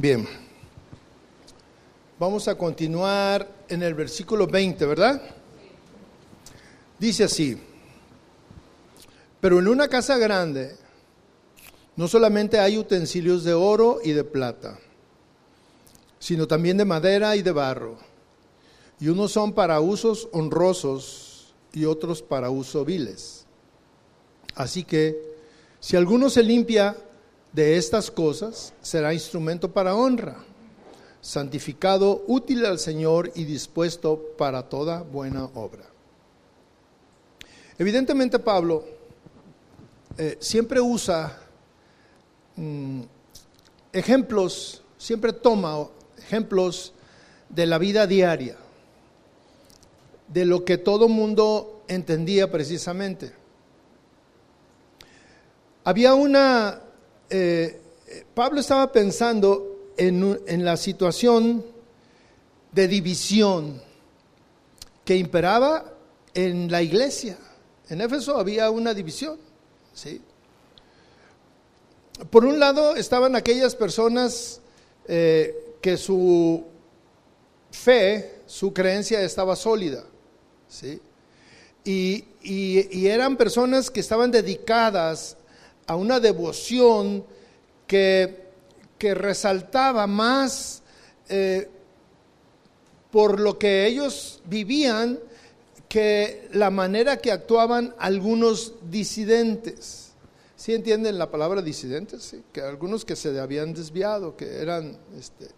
Bien, vamos a continuar en el versículo 20, ¿verdad? Dice así, pero en una casa grande no solamente hay utensilios de oro y de plata, sino también de madera y de barro, y unos son para usos honrosos y otros para uso viles. Así que, si alguno se limpia de estas cosas será instrumento para honra, santificado, útil al Señor y dispuesto para toda buena obra. Evidentemente Pablo eh, siempre usa mm, ejemplos, siempre toma ejemplos de la vida diaria, de lo que todo mundo entendía precisamente. Había una eh, Pablo estaba pensando en, en la situación de división que imperaba en la iglesia. En Éfeso había una división. ¿sí? Por un lado estaban aquellas personas eh, que su fe, su creencia estaba sólida. ¿sí? Y, y, eran personas que estaban dedicadas a una devoción que, que resaltaba más eh, por lo que ellos vivían que la manera que actuaban algunos disidentes. ¿Sí entienden la palabra disidentes? ¿Sí? Que algunos que se habían desviado, que eran... Este...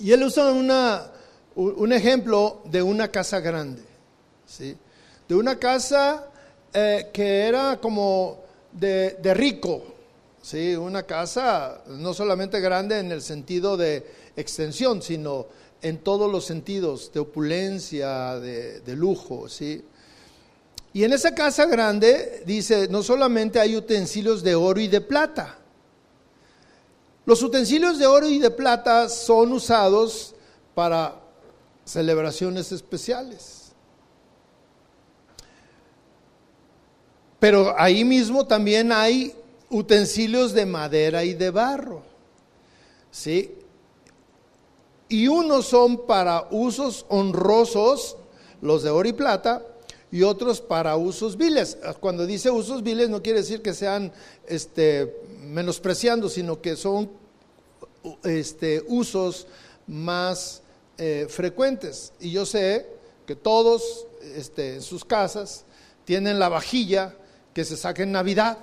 Y él usa una, un ejemplo de una casa grande, ¿sí? de una casa eh, que era como de, rico, ¿sí? una casa no solamente grande en el sentido de extensión, sino en todos los sentidos, de opulencia, de, de lujo. ¿sí? Y en esa casa grande, dice, no solamente hay utensilios de oro y de plata. Los utensilios de oro y de plata son usados para celebraciones especiales. Pero ahí mismo también hay utensilios de madera y de barro. ¿Sí? Y unos son para usos honrosos, los de oro y plata, y otros para usos viles. Cuando dice usos viles no quiere decir que sean este, menospreciando, sino que son este, usos más eh, frecuentes. Y yo sé que todos este, en sus casas tienen la vajilla que se saque en Navidad.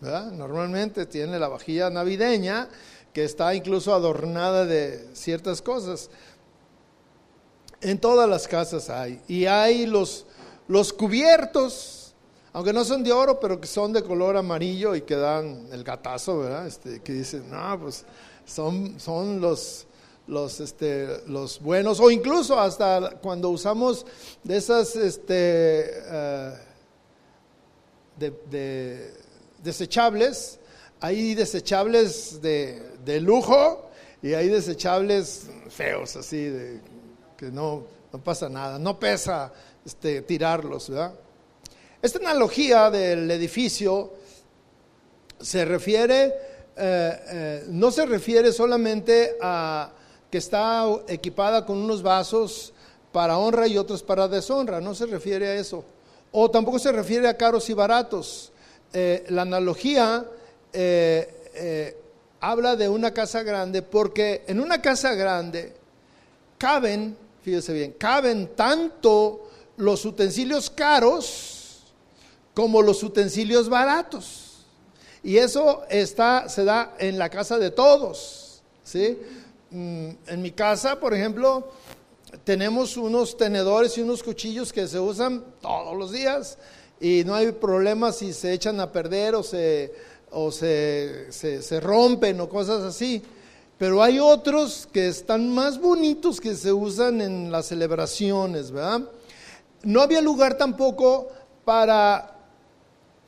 Normalmente tiene la vajilla navideña que está incluso adornada de ciertas cosas. En todas las casas hay. Y hay los, los cubiertos, aunque no son de oro, pero que son de color amarillo y que dan el gatazo, ¿verdad? Este, que dicen, no, pues son, son los, los, este, los buenos, o incluso hasta cuando usamos de esas, este, eh, de, desechables, hay desechables de, lujo y hay desechables feos, así, de, que no, no pasa nada, no pesa este, tirarlos, ¿verdad? Esta analogía del edificio se refiere, eh, eh, no se refiere solamente a que está equipada con unos vasos para honra y otros para deshonra, no se refiere a eso o tampoco se refiere a caros y baratos. Eh, la analogía eh, eh, habla de una casa grande porque en una casa grande caben, fíjese bien, caben tanto los utensilios caros como los utensilios baratos. Y eso está, se da en la casa de todos. ¿sí? Mm, en mi casa, por ejemplo, tenemos unos tenedores y unos cuchillos que se usan todos los días y no hay problema si se echan a perder o se, o se, se, rompen o cosas así. Pero hay otros que están más bonitos que se usan en las celebraciones, ¿verdad? No había lugar tampoco para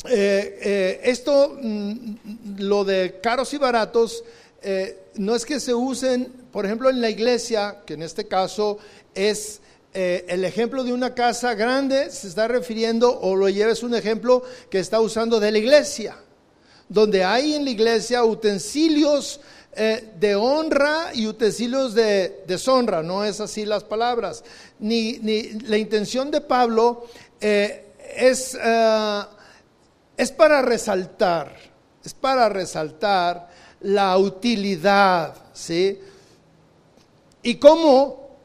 eh, eh, esto, mm, lo de caros y baratos, eh, no es que se usen, por ejemplo, en la iglesia, que en este caso es eh, el ejemplo de una casa grande, se está refiriendo, o lo lleves un ejemplo que está usando de la iglesia, donde hay en la iglesia utensilios eh, de honra y utensilios de deshonra, no es así las palabras. Ni, ni la intención de Pablo eh, es, es para resaltar, es para resaltar la utilidad, ¿sí? Y cómo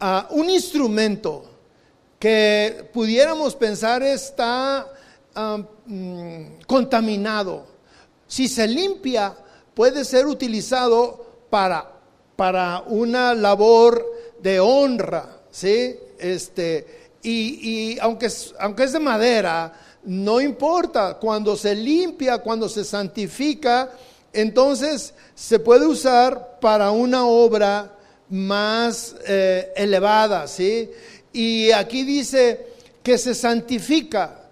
ah, un instrumento que pudiéramos pensar está ah, mm, contaminado, si se limpia, puede ser utilizado para, para una labor de honra, ¿sí? Este, y, y aunque, aunque es de madera, no importa, cuando se limpia, cuando se santifica, entonces se puede usar para una obra más eh, elevada, ¿sí? Y aquí dice que se santifica.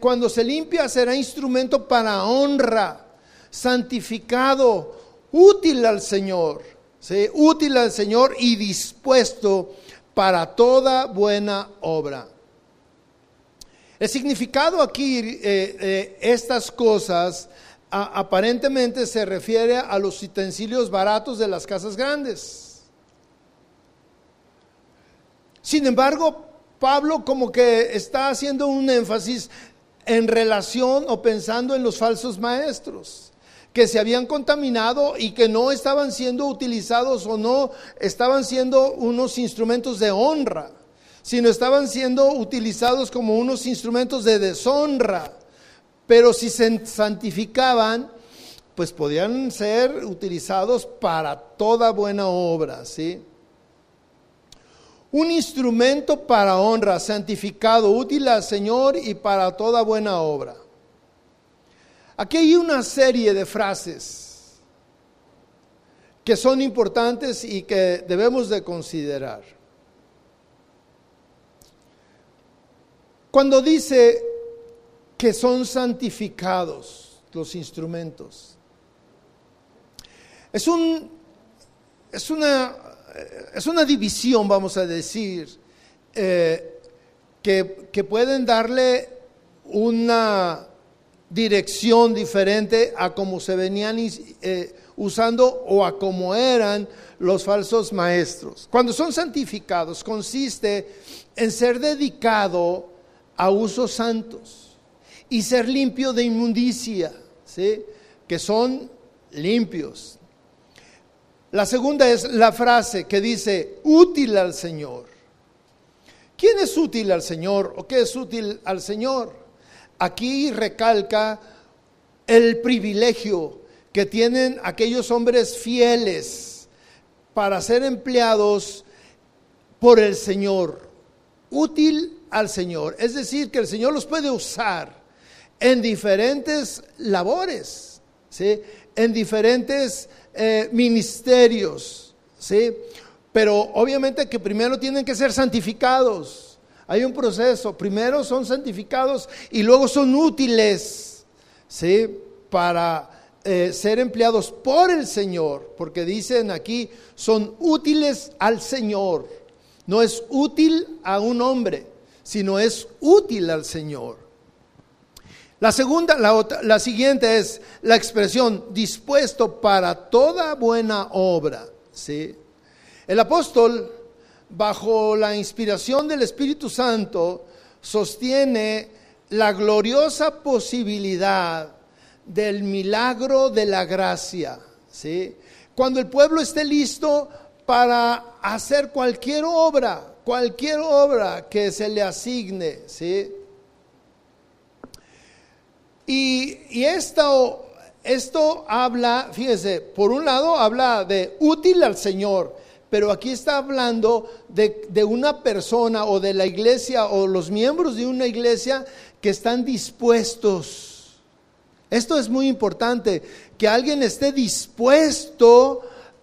cuando se limpia será instrumento para honra, santificado, útil al Señor, ¿sí? útil al Señor y dispuesto para toda buena obra. El significado aquí, eh, eh, estas cosas, aparentemente se refiere a los utensilios baratos de las casas grandes. Sin embargo, Pablo como que está haciendo un énfasis en relación o pensando en los falsos maestros que se habían contaminado y que no estaban siendo utilizados o no estaban siendo unos instrumentos de honra sino estaban siendo utilizados como unos instrumentos de deshonra. Pero si se santificaban, pues podían ser utilizados para toda buena obra, ¿sí? Un instrumento para honra, santificado, útil al Señor y para toda buena obra. Aquí hay una serie de frases que son importantes y que debemos de considerar. Cuando dice que son santificados los instrumentos, es, un, es, una, es una división, vamos a decir, eh, que, pueden darle una dirección diferente a cómo se venían eh, usando o a cómo eran los falsos maestros. Cuando son santificados, consiste en ser dedicado a usos santos y ser limpio de inmundicia, ¿sí? que son limpios. La segunda es la frase que dice útil al Señor. ¿Quién es útil al Señor o qué es útil al Señor? Aquí recalca el privilegio que tienen aquellos hombres fieles para ser empleados por el Señor. Útil al Señor. Es decir, que el Señor los puede usar en diferentes labores, ¿sí? en diferentes eh, ministerios. ¿sí? Pero obviamente que primero tienen que ser santificados. Hay un proceso. Primero son santificados y luego son útiles ¿sí? para eh, ser empleados por el Señor. Porque dicen aquí, son útiles al Señor. No es útil a un hombre sino es útil al Señor. La segunda, la, la siguiente es la expresión dispuesto para toda buena obra. ¿sí? El apóstol, bajo la inspiración del Espíritu Santo, sostiene la gloriosa posibilidad del milagro de la gracia. ¿sí? Cuando el pueblo esté listo para hacer cualquier obra, cualquier obra que se le asigne, ¿sí? Y, esto, esto habla, fíjese, por un lado habla de útil al Señor, pero aquí está hablando de, de, una persona o de la iglesia o los miembros de una iglesia que están dispuestos. Esto es muy importante, que alguien esté dispuesto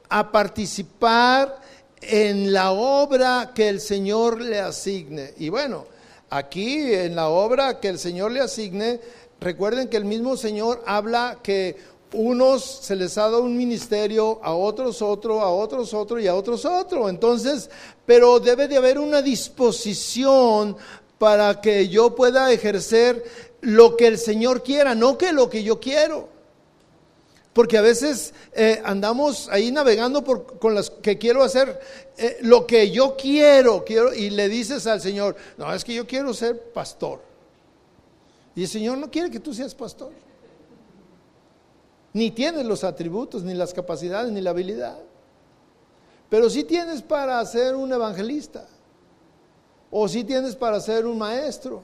a participar en la obra que el Señor le asigne. Y bueno, aquí en la obra que el Señor le asigne, recuerden que el mismo Señor habla que unos se les ha dado un ministerio, a otros otro, a otros otro y a otros otro. Entonces, pero debe de haber una disposición para que yo pueda ejercer lo que el Señor quiera, no que lo que yo quiero. Porque a veces eh, andamos ahí navegando por, con las que quiero hacer eh, lo que yo quiero, quiero, y le dices al Señor, no, es que yo quiero ser pastor. Y el Señor no quiere que tú seas pastor. Ni tienes los atributos, ni las capacidades, ni la habilidad. Pero sí tienes para ser un evangelista. O sí tienes para ser un maestro.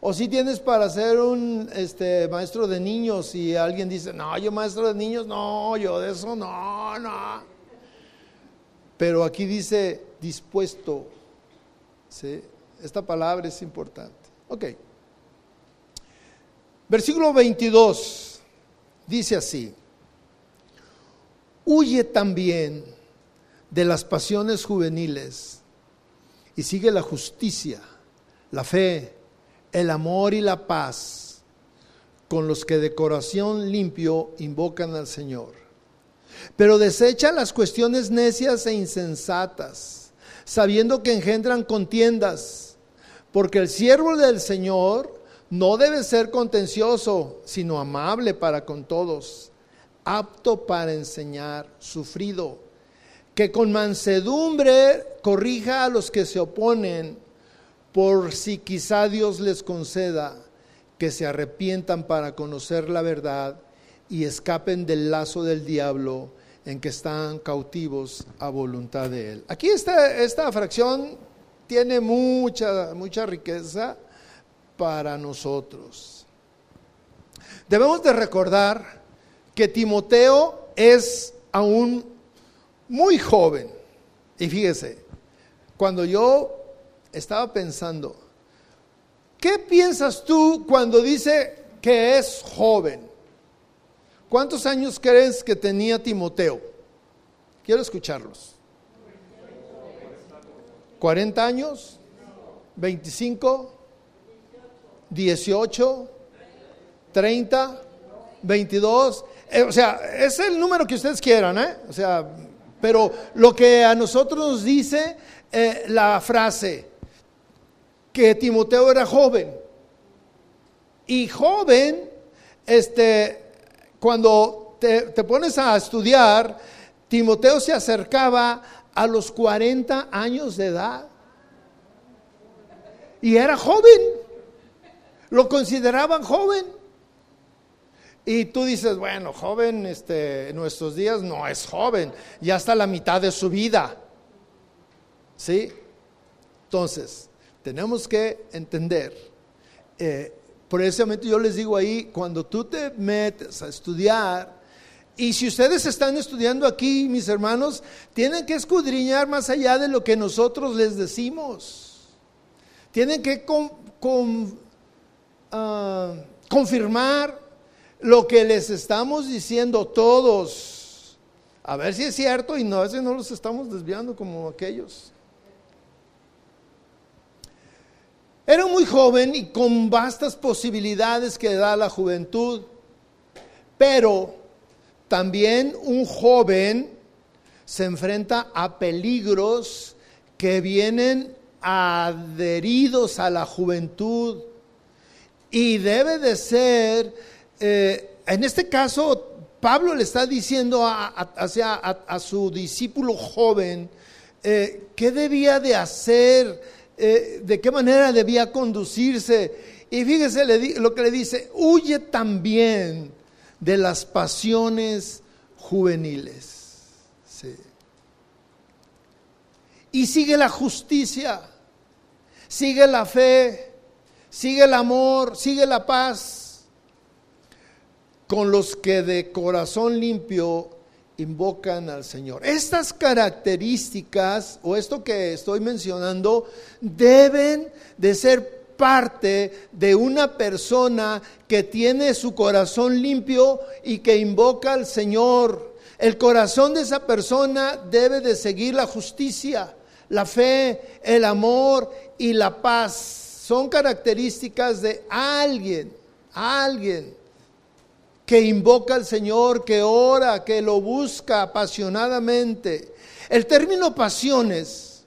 O sí tienes para ser un este, maestro de niños y alguien dice, no, yo maestro de niños, no, yo de eso no, no. Pero aquí dice dispuesto. ¿sí? Esta palabra es importante. Ok. Versículo 22 dice así, huye también de las pasiones juveniles y sigue la justicia, la fe, el amor y la paz con los que de corazón limpio invocan al Señor. Pero desecha las cuestiones necias e insensatas, sabiendo que engendran contiendas, porque el siervo del Señor no debe ser contencioso, sino amable para con todos, apto para enseñar, sufrido, que con mansedumbre corrija a los que se oponen, por si quizá Dios les conceda que se arrepientan para conocer la verdad y escapen del lazo del diablo en que están cautivos a voluntad de él. Aquí esta, esta fracción tiene mucha, mucha riqueza para nosotros. Debemos de recordar que Timoteo es aún muy joven. Y fíjese, cuando yo estaba pensando, ¿qué piensas tú cuando dice que es joven? ¿Cuántos años crees que tenía Timoteo? Quiero escucharlos. ¿40 años? ¿25? 18, 30, 22. o sea, es el número que ustedes quieran, ¿eh? O sea, pero lo que a nosotros nos dice eh, la frase, que Timoteo era joven. Y joven, este, cuando te, te pones a estudiar, Timoteo se acercaba a los 40 años de edad. Y era joven. Lo consideraban joven. Y tú dices, bueno, joven, este, en nuestros días no es joven, ya está la mitad de su vida. ¿Sí? Entonces, tenemos que entender, eh, precisamente yo les digo ahí, cuando tú te metes a estudiar, y si ustedes están estudiando aquí, mis hermanos, tienen que escudriñar más allá de lo que nosotros les decimos. Tienen que Ah, confirmar lo que les estamos diciendo todos. A ver si es cierto y no, a veces no los estamos desviando como aquellos. Era muy joven y con vastas posibilidades que da la juventud, pero también un joven se enfrenta a peligros que vienen adheridos a la juventud y debe de ser, eh, en este caso, Pablo le está diciendo a, su discípulo joven eh, qué debía de hacer, eh, de qué manera debía conducirse. Y fíjese lo que le dice, huye también de las pasiones juveniles. Y sigue la justicia, sigue la fe, sigue el amor, sigue la paz, con los que de corazón limpio invocan al Señor. Estas características o esto que estoy mencionando deben de ser parte de una persona que tiene su corazón limpio y que invoca al Señor. El corazón de esa persona debe de seguir la justicia, la fe, el amor y la paz son características de alguien, alguien que invoca al Señor, que ora, que lo busca apasionadamente. El término pasiones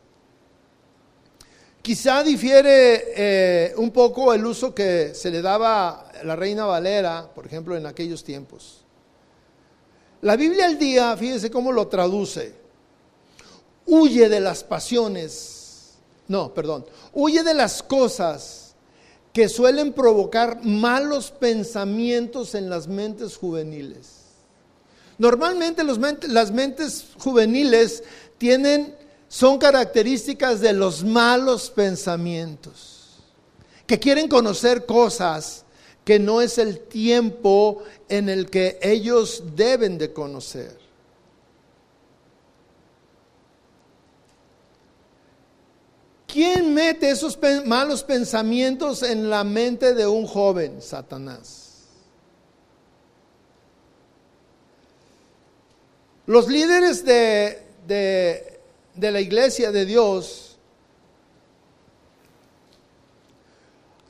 quizá difiere eh, un poco el uso que se le daba a la reina Valera, por ejemplo, en aquellos tiempos. la Biblia al día, fíjese cómo lo traduce. Huye de las pasiones. No, perdón. Huye de las cosas que suelen provocar malos pensamientos en las mentes juveniles. Normalmente las mentes juveniles tienen, son características de los malos pensamientos, que quieren conocer cosas que no es el tiempo en el que ellos deben de conocer. ¿Quién mete esos malos pensamientos en la mente de un joven? Satanás. Los líderes de, de la iglesia de Dios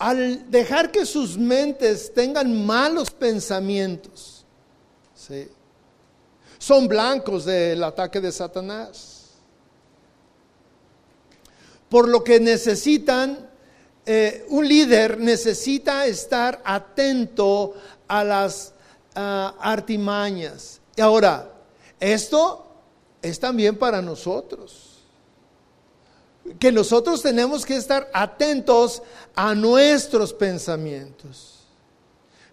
al dejar que sus mentes tengan malos pensamientos, son blancos del ataque de Satanás. Por lo que necesitan, eh, un líder necesita estar atento a las ah, artimañas. Y ahora, esto es también para nosotros que nosotros tenemos que estar atentos a nuestros pensamientos.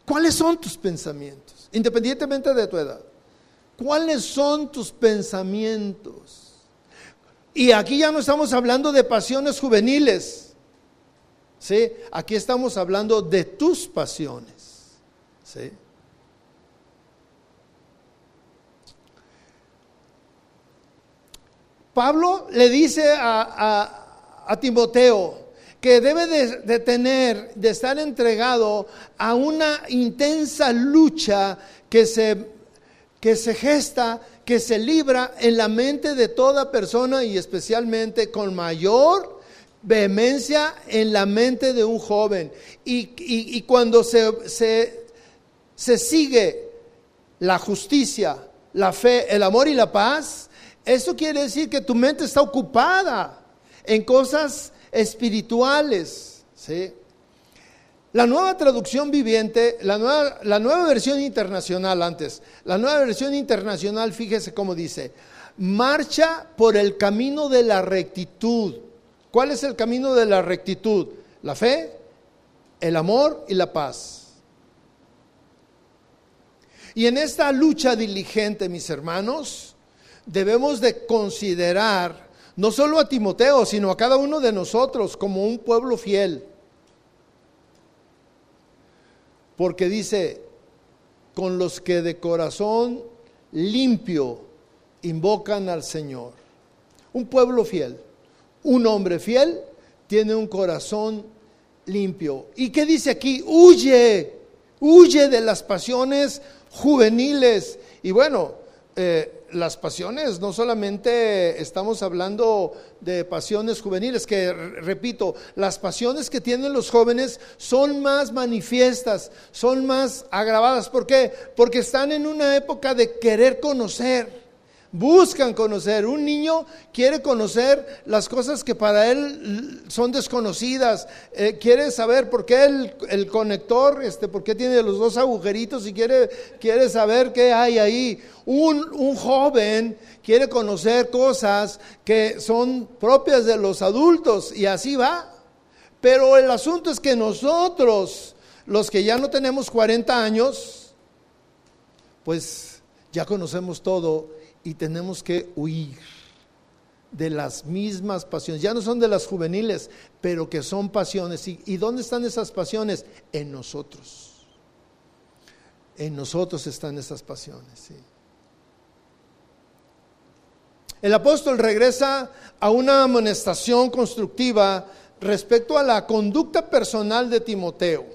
¿Cuáles son tus pensamientos? Independientemente de tu edad. ¿Cuáles son tus pensamientos? Y aquí ya no estamos hablando de pasiones juveniles. ¿Sí? Aquí estamos hablando de tus pasiones. ¿Sí? Pablo le dice a, Timoteo que debe de, tener, de estar entregado a una intensa lucha que se, que se gesta, que se libra en la mente de toda persona y especialmente con mayor vehemencia en la mente de un joven. Y, cuando se, se, se sigue la justicia, la fe, el amor y la paz, eso quiere decir que tu mente está ocupada en cosas espirituales. ¿sí? La nueva traducción viviente, la nueva, la nueva versión internacional antes, la nueva versión internacional, fíjese cómo dice, marcha por el camino de la rectitud. ¿Cuál es el camino de la rectitud? La fe, el amor y la paz. Y en esta lucha diligente, mis hermanos, debemos de considerar no solo a Timoteo, sino a cada uno de nosotros como un pueblo fiel. Porque dice, con los que de corazón limpio invocan al Señor. Un pueblo fiel, un hombre fiel tiene un corazón limpio. ¿Y qué dice aquí? Huye, huye de las pasiones juveniles. Y bueno, eh, las pasiones, no solamente estamos hablando de pasiones juveniles, que repito, las pasiones que tienen los jóvenes son más manifiestas, son más agravadas. ¿Por qué? Porque están en una época de querer conocer buscan conocer. Un niño quiere conocer las cosas que para él son desconocidas. Eh, quiere saber por qué el, conector, este, por qué tiene los dos agujeritos y quiere, quiere saber qué hay ahí. Un, un joven quiere conocer cosas que son propias de los adultos y así va. Pero el asunto es que nosotros, los que ya no tenemos 40 años, pues ya conocemos todo y tenemos que huir de las mismas pasiones. Ya no son de las juveniles, pero que son pasiones. ¿Y, dónde están esas pasiones? En nosotros. En nosotros están esas pasiones. El apóstol regresa a una amonestación constructiva respecto a la conducta personal de Timoteo.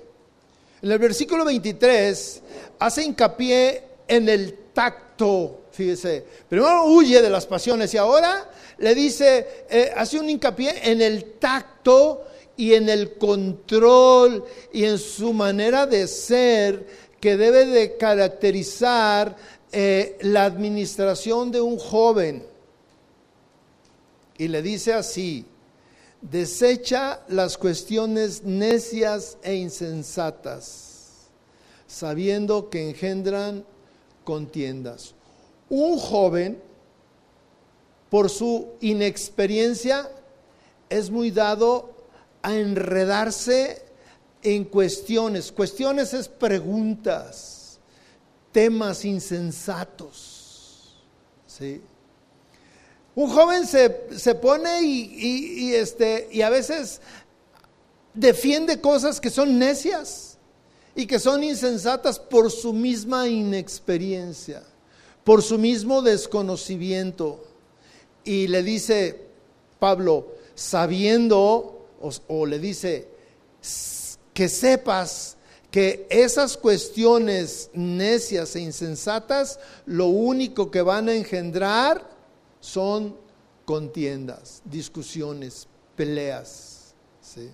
En el versículo 23 hace hincapié en el tacto fíjese, primero huye de las pasiones y ahora le dice, eh, hace un hincapié en el tacto y en el control y en su manera de ser que debe de caracterizar eh, la administración de un joven. Y le dice así, desecha las cuestiones necias e insensatas, sabiendo que engendran contiendas un joven, por su inexperiencia, es muy dado a enredarse en cuestiones. Cuestiones es preguntas, temas insensatos. ¿sí? Un joven se, se pone y, y, este, y a veces defiende cosas que son necias y que son insensatas por su misma inexperiencia, por su mismo desconocimiento. Y le dice Pablo, sabiendo, o, le dice, que sepas que esas cuestiones necias e insensatas lo único que van a engendrar son contiendas, discusiones, peleas. ¿sí?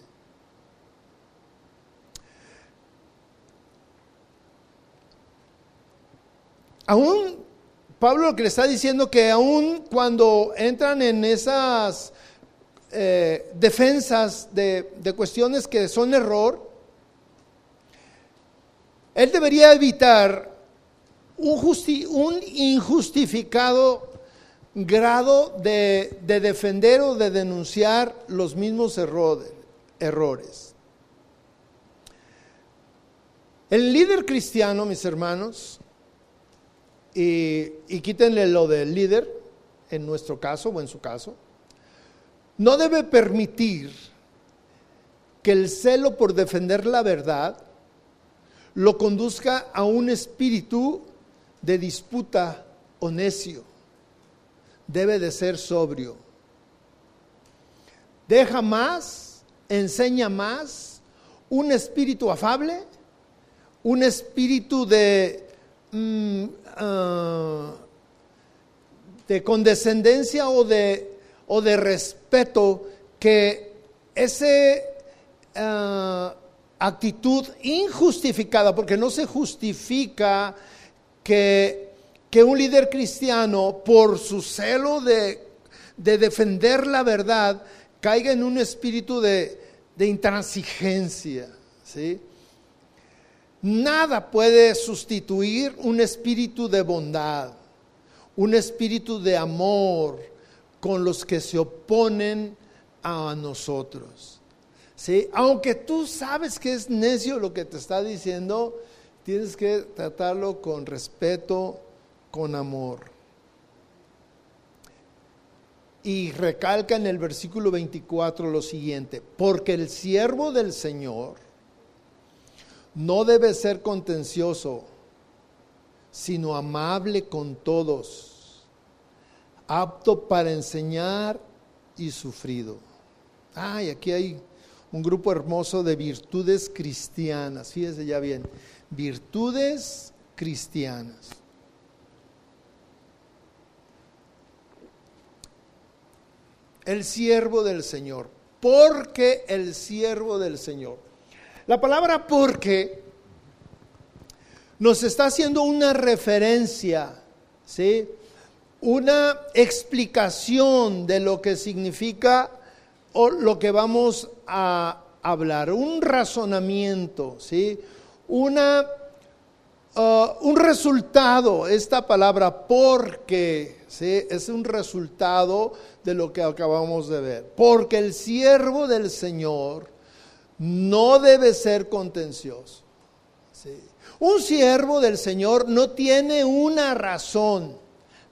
Aún Pablo lo que le está diciendo que aún cuando entran en esas eh, defensas de, de cuestiones que son error, él debería evitar un, injustificado grado de, de, defender o de denunciar los mismos errores. El líder cristiano, mis hermanos, y, quítenle lo del líder, en nuestro caso o en su caso, no debe permitir que el celo por defender la verdad lo conduzca a un espíritu de disputa o necio. Debe de ser sobrio. Deja más, enseña más, un espíritu afable, un espíritu de, mm, uh, de condescendencia o de, o de respeto que ese uh, actitud injustificada, porque no se justifica que, que un líder cristiano, por su celo de, de, defender la verdad, caiga en un espíritu de, de intransigencia. ¿sí? Nada puede sustituir un espíritu de bondad, un espíritu de amor con los que se oponen a nosotros. ¿sí? Aunque tú sabes que es necio lo que te está diciendo, tienes que tratarlo con respeto, con amor. Y recalca en el versículo 24 lo siguiente, porque el siervo del Señor no debe ser contencioso, sino amable con todos, apto para enseñar y sufrido. Ay, aquí hay un grupo hermoso de virtudes cristianas. Fíjese ya bien, virtudes cristianas. El siervo del Señor, porque el siervo del Señor. La palabra porque nos está haciendo una referencia, ¿sí? Una explicación de lo que significa o lo que vamos a hablar, un razonamiento, ¿sí? Una, uh, un resultado, esta palabra porque, ¿sí? Es un resultado de lo que acabamos de ver. Porque el siervo del Señor no debe ser contencioso. Un siervo del Señor no tiene una razón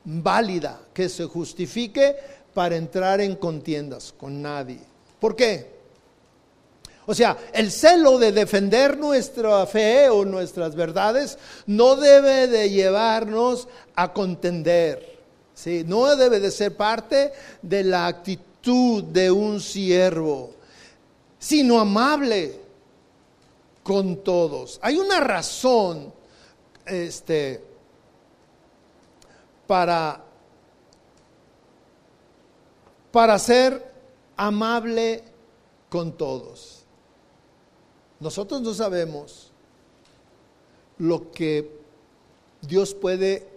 válida que se justifique para entrar en contiendas con nadie. ¿Por qué? O sea, el celo de defender nuestra fe o nuestras verdades no debe de llevarnos a contender. ¿sí? No debe de ser parte de la actitud de un siervo, sino amable con todos. Hay una razón este, para para ser amable con todos. Nosotros no sabemos lo que Dios puede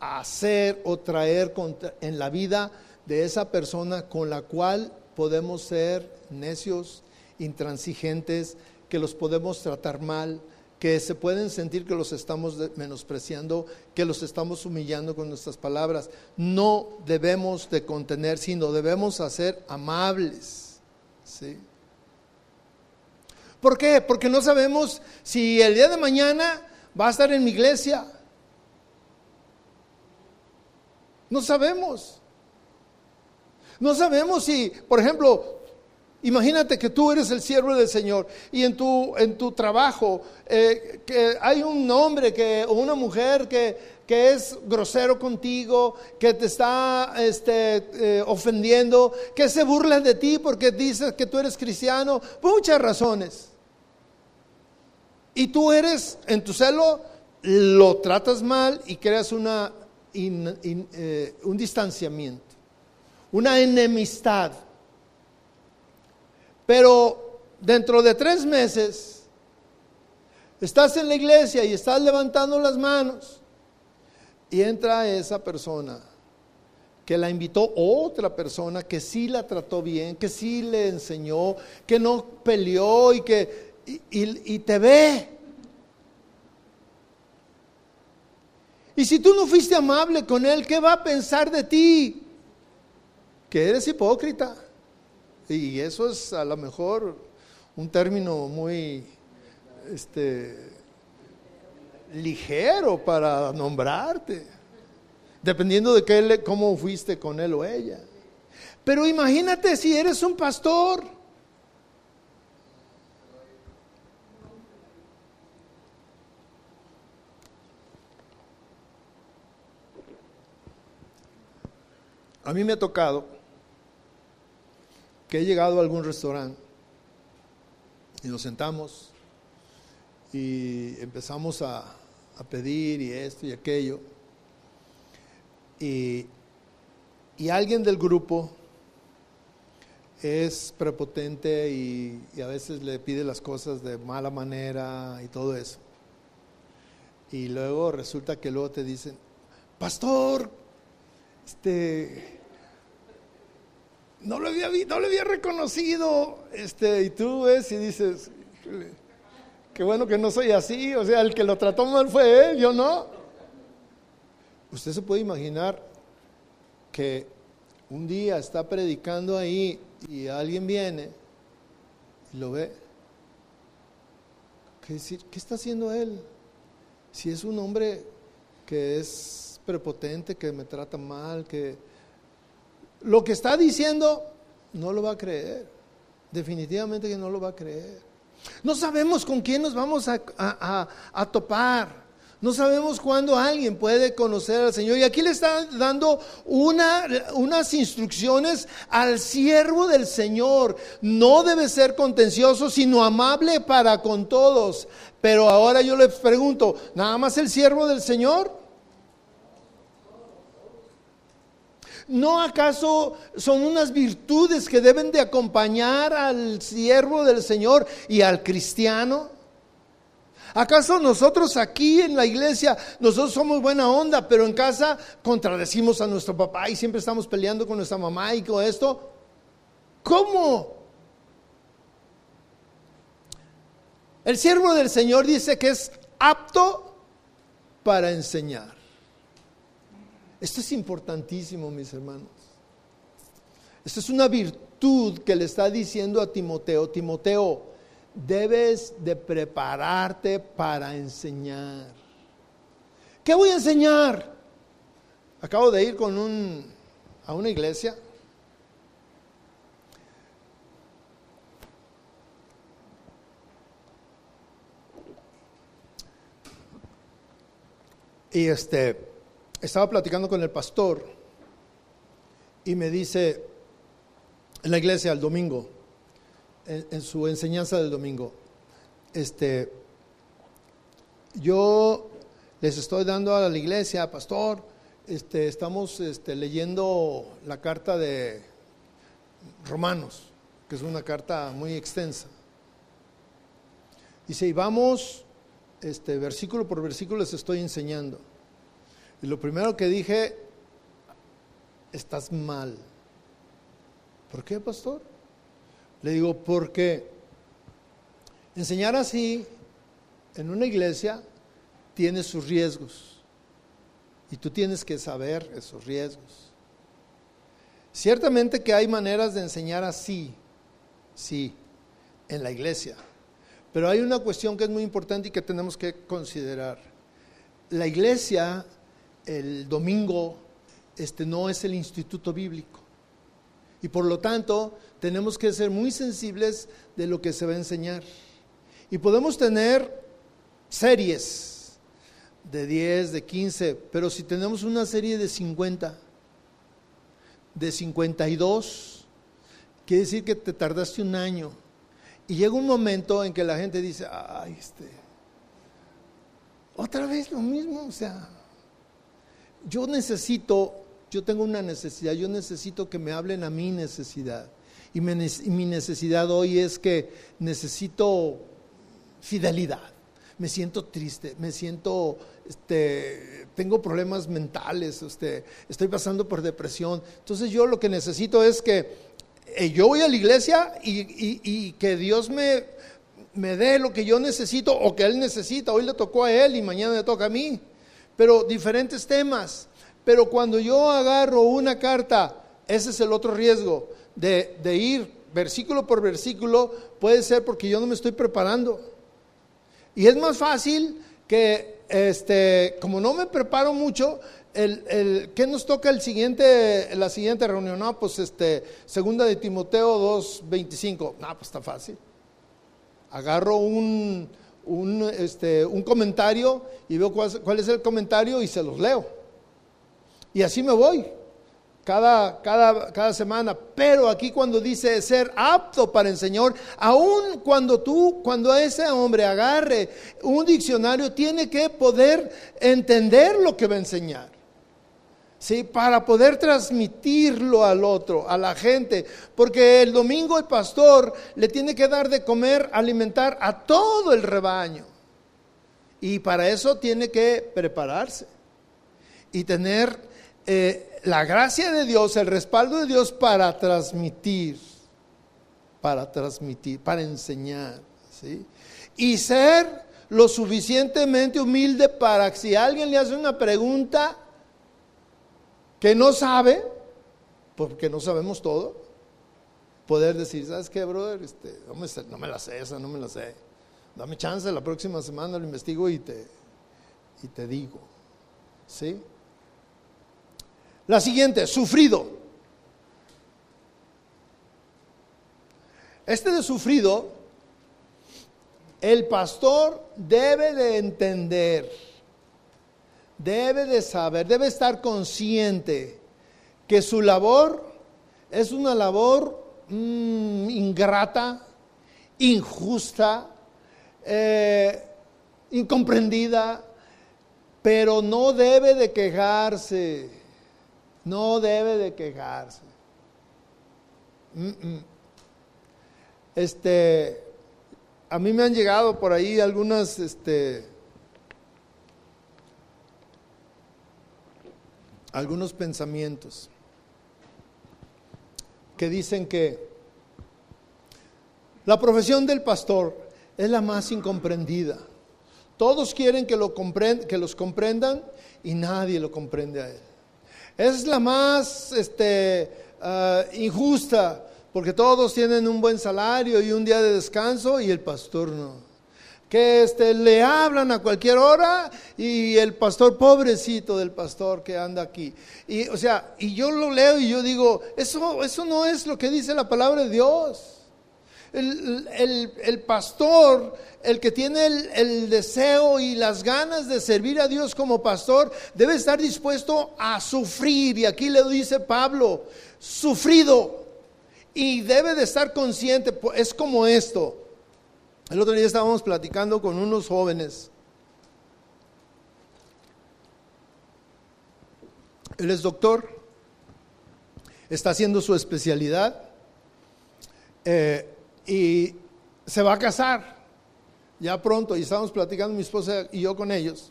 hacer o traer en la vida de esa persona con la cual podemos ser necios, intransigentes, que los podemos tratar mal, que se pueden sentir que los estamos menospreciando, que los estamos humillando con nuestras palabras. No debemos de contener, sino debemos hacer amables. ¿sí? ¿Por qué? Porque no sabemos si el día de mañana va a estar en mi iglesia. No sabemos. No sabemos si, por ejemplo, Imagínate que tú eres el siervo del Señor y en tu, en tu trabajo eh, que hay un hombre que, o una mujer que, es grosero contigo, que te está este, eh, ofendiendo, que se burla de ti porque dices que tú eres cristiano, muchas razones. Y tú eres, en tu celo, lo tratas mal y creas una, eh, un distanciamiento, una enemistad. Pero dentro de tres meses estás en la iglesia y estás levantando las manos y entra esa persona que la invitó otra persona que sí la trató bien, que sí le enseñó, que no peleó y que y, te ve. Y si tú no fuiste amable con él, ¿qué va a pensar de ti? Que eres hipócrita. Y eso es a lo mejor un término muy este, ligero para nombrarte, dependiendo de qué, cómo fuiste con él o ella. Pero imagínate si eres un pastor. A mí me ha tocado que he llegado a algún restaurante y nos sentamos y empezamos a, pedir y esto y aquello. Y, y, alguien del grupo es prepotente y, y, a veces le pide las cosas de mala manera y todo eso. Y luego resulta que luego te dicen, pastor, este, no lo había, no lo había reconocido, este, y tú ves y dices, qué bueno que no soy así, o sea, el que lo trató mal fue él, yo no. Usted se puede imaginar que un día está predicando ahí y alguien viene y lo ve. ¿Qué? ¿Qué está haciendo él? Si es un hombre que es prepotente, que me trata mal, que lo que está diciendo no lo va a creer. Definitivamente que no lo va a creer. No sabemos con quién nos vamos a, topar. No sabemos cuándo alguien puede conocer al Señor. Y aquí le está dando una, unas instrucciones al siervo del Señor. No debe ser contencioso, sino amable para con todos. Pero ahora yo le pregunto, ¿nada más el siervo del Señor? ¿No acaso son unas virtudes que deben de acompañar al siervo del Señor y al cristiano? ¿Acaso nosotros aquí en la iglesia, nosotros somos buena onda, pero en casa contradecimos a nuestro papá y siempre estamos peleando con nuestra mamá y con esto? ¿Cómo? El siervo del Señor dice que es apto para enseñar. Esto es importantísimo, mis hermanos. Esto es una virtud que le está diciendo a Timoteo. Timoteo, debes de prepararte para enseñar. ¿Qué voy a enseñar? Acabo de ir con un, a una iglesia. Y este, estaba platicando con el pastor y me dice en la iglesia el domingo, en, su enseñanza del domingo, este, yo les estoy dando a la iglesia, pastor, este, estamos este, leyendo la carta de Romanos, que es una carta muy extensa. Dice, y vamos, este, versículo por versículo les estoy enseñando. Y lo primero que dije, estás mal. ¿Por qué, pastor? Le digo, porque enseñar así en una iglesia tiene sus riesgos y tú tienes que saber esos riesgos. Ciertamente que hay maneras de enseñar así, sí, en la iglesia, pero hay una cuestión que es muy importante y que tenemos que considerar. La iglesia el domingo este no es el instituto bíblico. Y por lo tanto, tenemos que ser muy sensibles de lo que se va a enseñar. Y podemos tener series de 10, de 15, pero si tenemos una serie de 50, de 52, quiere decir que te tardaste un año. Y llega un momento en que la gente dice, ay, este, otra vez lo mismo, o sea, yo necesito yo tengo una necesidad, yo necesito que me hablen a mi necesidad. Y mi necesidad hoy es que necesito fidelidad. Me siento triste, me siento, este, tengo problemas mentales, este, estoy pasando por depresión. Entonces yo lo que necesito es que eh, yo voy a la iglesia y, que Dios me, me dé lo que yo necesito o que Él necesita. Hoy le tocó a Él y mañana le toca a mí. Pero diferentes temas. Pero cuando yo agarro una carta, ese es el otro riesgo de, ir versículo por versículo, puede ser porque yo no me estoy preparando. Y es más fácil que, este, como no me preparo mucho, el, el, ¿qué nos toca el siguiente, la siguiente reunión? No, pues este, segunda de Timoteo 2.25. No, pues está fácil. Agarro un, un, este, un comentario y veo cuál es el comentario y se los leo. Y así me voy cada, cada, cada semana. Pero aquí cuando dice ser apto para enseñar, aun cuando tú, cuando ese hombre agarre un diccionario, tiene que poder entender lo que va a enseñar. ¿Sí? Para poder transmitirlo al otro, a la gente. Porque el domingo el pastor le tiene que dar de comer, alimentar a todo el rebaño. Y para eso tiene que prepararse y tener eh, la gracia de Dios, el respaldo de Dios para transmitir, para transmitir, para enseñar, ¿sí? Y ser lo suficientemente humilde para que si alguien le hace una pregunta que no sabe, porque no sabemos todo, poder decir, ¿sabes qué, brother? Este, no, me, no me la sé esa, no me la sé. Dame chance, la próxima semana lo investigo y te, y te digo. ¿Sí? La siguiente, sufrido. Este de sufrido, el pastor debe de entender, debe de saber, debe estar consciente que su labor es una labor mm, ingrata, injusta, eh, incomprendida, pero no debe de quejarse no debe de quejarse. Este, a mí me han llegado por ahí algunas, este, algunos pensamientos que dicen que la profesión del pastor es la más incomprendida. Todos quieren que, lo que los comprendan y nadie lo comprende a él. Es la más este, ah, injusta, porque todos tienen un buen salario y un día de descanso y el pastor no. Que este, le hablan a cualquier hora y el pastor, pobrecito del pastor que anda aquí. Y, o sea, y yo lo leo y yo digo, eso, eso no es lo que dice la palabra de Dios. El, pastor, el que tiene el, deseo y las ganas de servir a Dios como pastor, debe estar dispuesto a sufrir. Y aquí le dice Pablo, sufrido. Y debe de estar consciente, es como esto. El otro día estábamos platicando con unos jóvenes. Él es doctor, está haciendo su especialidad. Eh, y se va a casar ya pronto y estábamos platicando mi esposa y yo con ellos.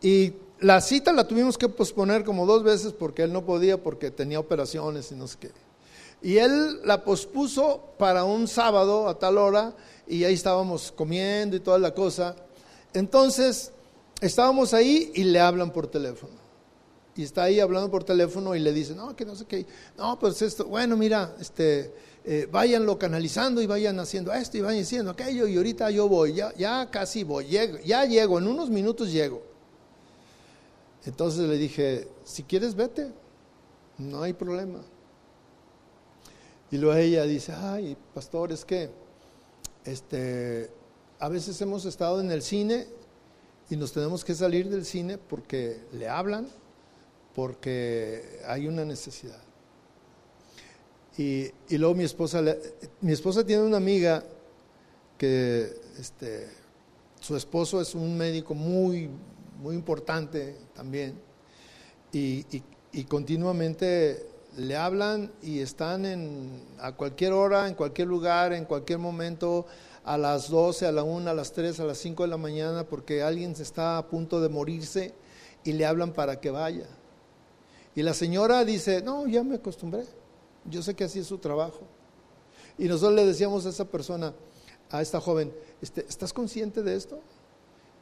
Y la cita la tuvimos que posponer como dos veces porque él no podía porque tenía operaciones y no sé qué. Y él la pospuso para un sábado a tal hora y ahí estábamos comiendo y toda la cosa. Entonces, estábamos ahí y le hablan por teléfono. Y está ahí hablando por teléfono y le dicen, no, que no sé qué. No, pues esto, bueno, mira, este, eh, váyanlo canalizando y vayan haciendo esto y vayan haciendo aquello y ahorita yo voy, ya, ya casi voy, llego, ya llego, en unos minutos llego. Entonces le dije, si quieres vete, no hay problema. Y luego ella dice, ay, pastor, es que este, a veces hemos estado en el cine y nos tenemos que salir del cine porque le hablan, porque hay una necesidad. Y, luego mi esposa, mi esposa tiene una amiga que este, su esposo es un médico muy, muy importante también. Y, y, continuamente le hablan y están en, a cualquier hora, en cualquier lugar, en cualquier momento, a las 12, a la 1, a las 3, a las 5 de la mañana, porque alguien está a punto de morirse y le hablan para que vaya. Y la señora dice, no, ya me acostumbré, yo sé que así es su trabajo. Y nosotros le decíamos a esa persona, a esta joven, este, ¿estás consciente de esto?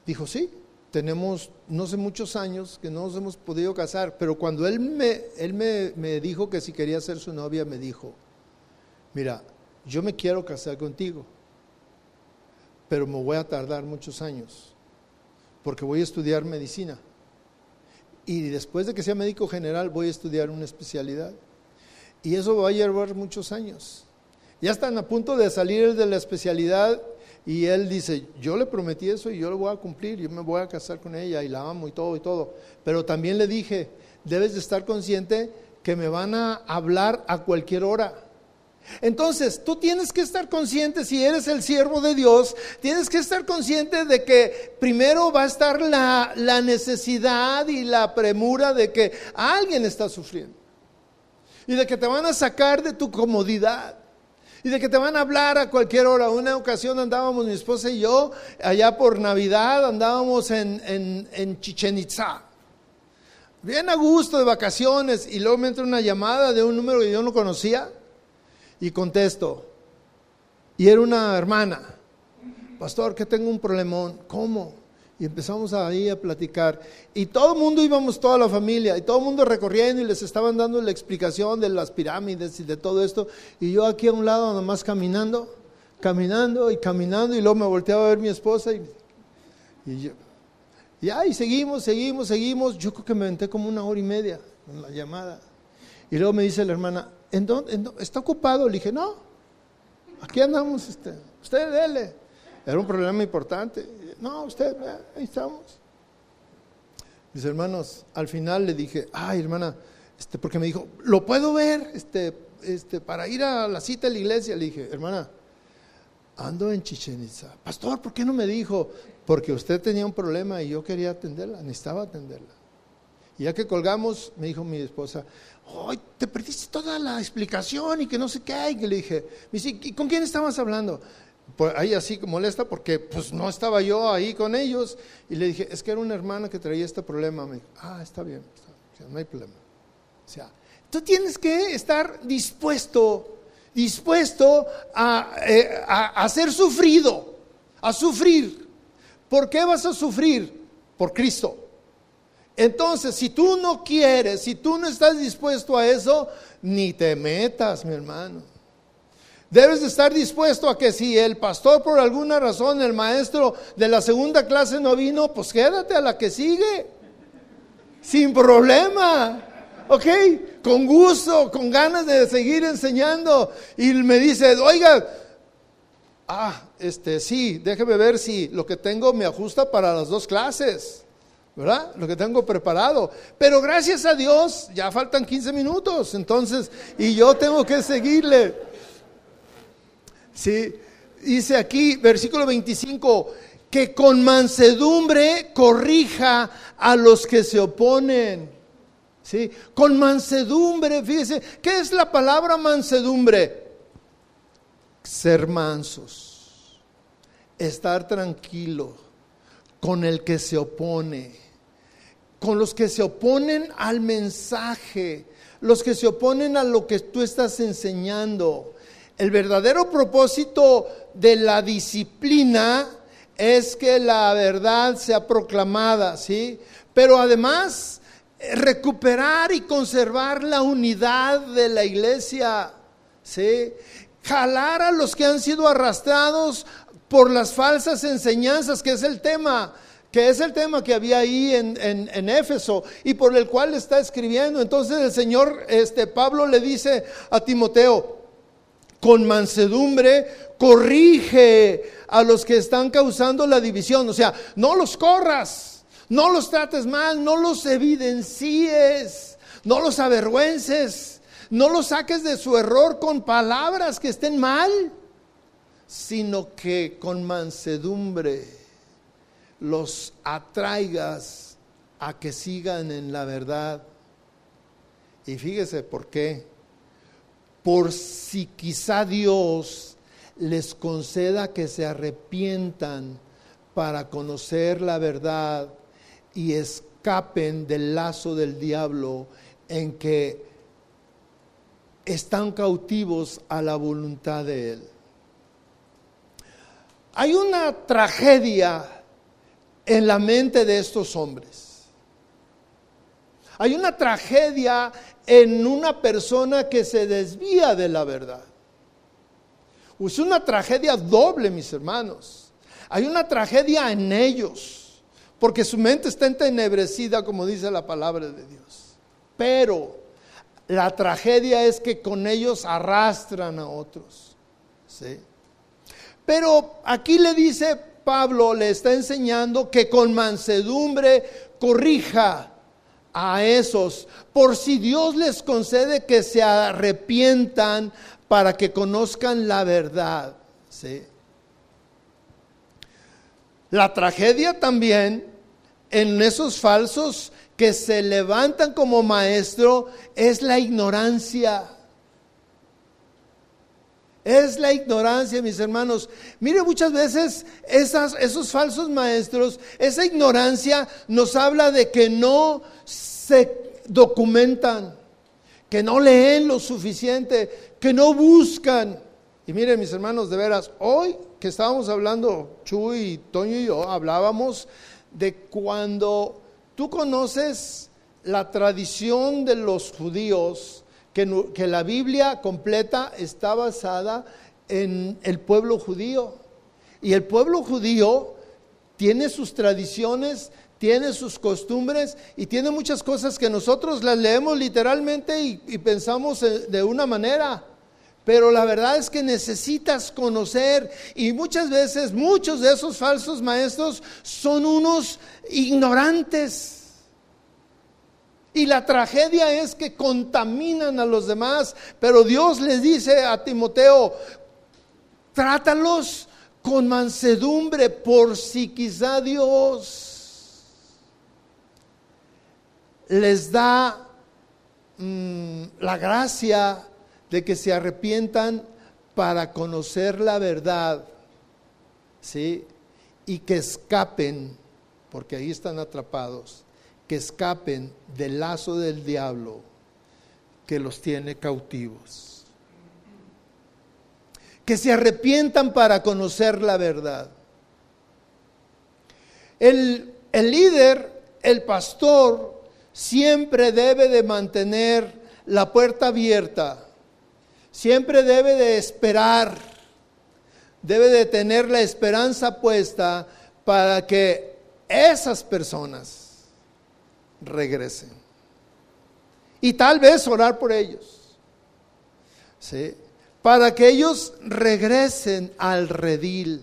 Dijo, sí, tenemos no sé muchos años que no nos hemos podido casar, pero cuando él me, él me, dijo que si quería ser su novia, me dijo, mira, yo me quiero casar contigo, pero me voy a tardar muchos años, porque voy a estudiar medicina. Y después de que sea médico general, voy a estudiar una especialidad. Y eso va a llevar muchos años. Ya están a punto de salir de la especialidad y él dice, yo le prometí eso y yo lo voy a cumplir, yo me voy a casar con ella y la amo y todo y todo. Pero también le dije, debes de estar consciente que me van a hablar a cualquier hora. Entonces, tú tienes que estar consciente, si eres el siervo de Dios, tienes que estar consciente de que primero va a estar la, la necesidad y la premura de que alguien está sufriendo. Y de que te van a sacar de tu comodidad y de que te van a hablar a cualquier hora. Una ocasión andábamos mi esposa y yo, allá por Navidad, andábamos en, en, en Chichen Itza. Bien a gusto de vacaciones y luego me entra una llamada de un número que yo no conocía y contesto. Y era una hermana. Pastor, que tengo un problemón. ¿Cómo? Y empezamos ahí a platicar. Y todo el mundo íbamos, toda la familia, y todo el mundo recorriendo y les estaban dando la explicación de las pirámides y de todo esto. Y yo aquí a un lado nomás caminando, caminando y caminando. Y luego me volteaba a ver mi esposa y, y yo. Y seguimos, seguimos, seguimos. Yo creo que me aventé como una hora y media en la llamada. Y luego me dice la hermana, ¿en dónde, ¿está ocupado? Le dije, no, aquí andamos, este, usted dele. Era un problema importante. No, usted, ahí estamos. Mis hermanos, al final le dije, ay hermana, este, porque me dijo, ¿lo puedo ver? Este, este, para ir a la cita de la iglesia. Le dije, hermana, ando en Chichen Itza. Pastor, ¿por qué no me dijo? Porque usted tenía un problema y yo quería atenderla, necesitaba atenderla. Y ya que colgamos, me dijo mi esposa, ay, te perdiste toda la explicación y que no sé qué. Y que le dije, ¿y con quién estabas hablando? Pues ahí así molesta porque pues no estaba yo ahí con ellos y le dije, es que era una hermana que traía este problema. Me dijo, ah, está bien, no hay problema. O sea, tú tienes que estar dispuesto, dispuesto a, eh, a, a ser sufrido, a sufrir. ¿Por qué vas a sufrir? Por Cristo. Entonces, si tú no quieres, si tú no estás dispuesto a eso, ni te metas, mi hermano. Debes de estar dispuesto a que si el pastor por alguna razón, el maestro de la segunda clase no vino, pues quédate a la que sigue. Sin problema. ¿Ok? Con gusto, con ganas de seguir enseñando. Y me dice, oiga, ah, este, sí, déjeme ver si lo que tengo me ajusta para las dos clases. ¿verdad? Lo que tengo preparado. Pero gracias a Dios, ya faltan 15 minutos, entonces, y yo tengo que seguirle. ¿Sí? Dice aquí, versículo 25, que con mansedumbre corrija a los que se oponen. ¿Sí? Con mansedumbre, fíjese, ¿qué es la palabra mansedumbre? Ser mansos, estar tranquilo con el que se opone, con los que se oponen al mensaje, los que se oponen a lo que tú estás enseñando El verdadero propósito de la disciplina es que la verdad sea proclamada, ¿sí? Pero además recuperar y conservar la unidad de la iglesia, ¿sí? Jalar a los que han sido arrastrados por las falsas enseñanzas, que es el tema, que es el tema que había ahí en, en, Éfeso y por el cual está escribiendo. Entonces el Señor, este Pablo le dice a Timoteo, con mansedumbre, corrige a los que están causando la división. O sea, no los corras, no los trates mal, no los evidencies, no los avergüences, no los saques de su error con palabras que estén mal, sino que con mansedumbre los atraigas a que sigan en la verdad. Y fíjese por qué por si quizá Dios les conceda que se arrepientan para conocer la verdad y escapen del lazo del diablo en que están cautivos a la voluntad de Él. Hay una tragedia en la mente de estos hombres. Hay una tragedia en una persona que se desvía de la verdad. Es una tragedia doble, mis hermanos. Hay una tragedia en ellos, porque su mente está entenebrecida, como dice la palabra de Dios. Pero la tragedia es que con ellos arrastran a otros. ¿sí? Pero aquí le dice Pablo, le está enseñando que con mansedumbre corrija a esos, por si Dios les concede que se arrepientan para que conozcan la verdad. ¿sí? La tragedia también en esos falsos que se levantan como maestro es la ignorancia. Es la ignorancia, mis hermanos. Mire, muchas veces esos falsos maestros, esa ignorancia nos habla de que no se documentan, que no leen lo suficiente, que no buscan. Y miren, mis hermanos, de veras, hoy que estábamos hablando, Chuy, Toño y yo, hablábamos de cuando tú conoces la tradición de los judíos, que, la Biblia completa está basada en el pueblo judío. Y el pueblo judío tiene sus tradiciones, tiene sus costumbres y tiene muchas cosas que nosotros las leemos literalmente y, pensamos de una manera. Pero la verdad es que necesitas conocer y muchas veces muchos de esos falsos maestros son unos ignorantes y la tragedia es que contaminan a los demás, pero Dios les dice a Timoteo, trátalos con mansedumbre por si quizá Dios les da mm, la gracia de que se arrepientan para conocer la verdad, ¿sí? Y que escapen, porque ahí están atrapados que escapen del lazo del diablo que los tiene cautivos. Que se arrepientan para conocer la verdad. El, el líder, el pastor, siempre debe de mantener la puerta abierta, siempre debe de esperar, debe de tener la esperanza puesta para que esas personas regresen. Y tal vez orar por ellos. ¿sí? Para que ellos regresen al redil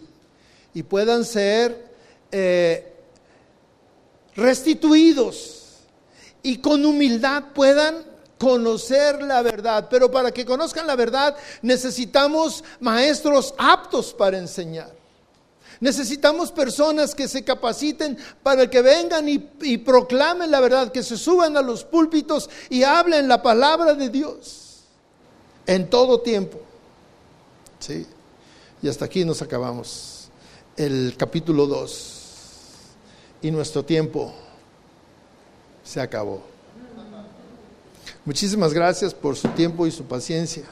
y puedan ser eh, restituidos y con humildad puedan conocer la verdad. Pero para que conozcan la verdad necesitamos maestros aptos para enseñar. Necesitamos personas que se capaciten para que vengan y, proclamen la verdad, que se suban a los púlpitos y hablen la palabra de Dios en todo tiempo. ¿Sí? Y hasta aquí nos acabamos el capítulo 2 y nuestro tiempo se acabó. Muchísimas gracias por su tiempo y su paciencia.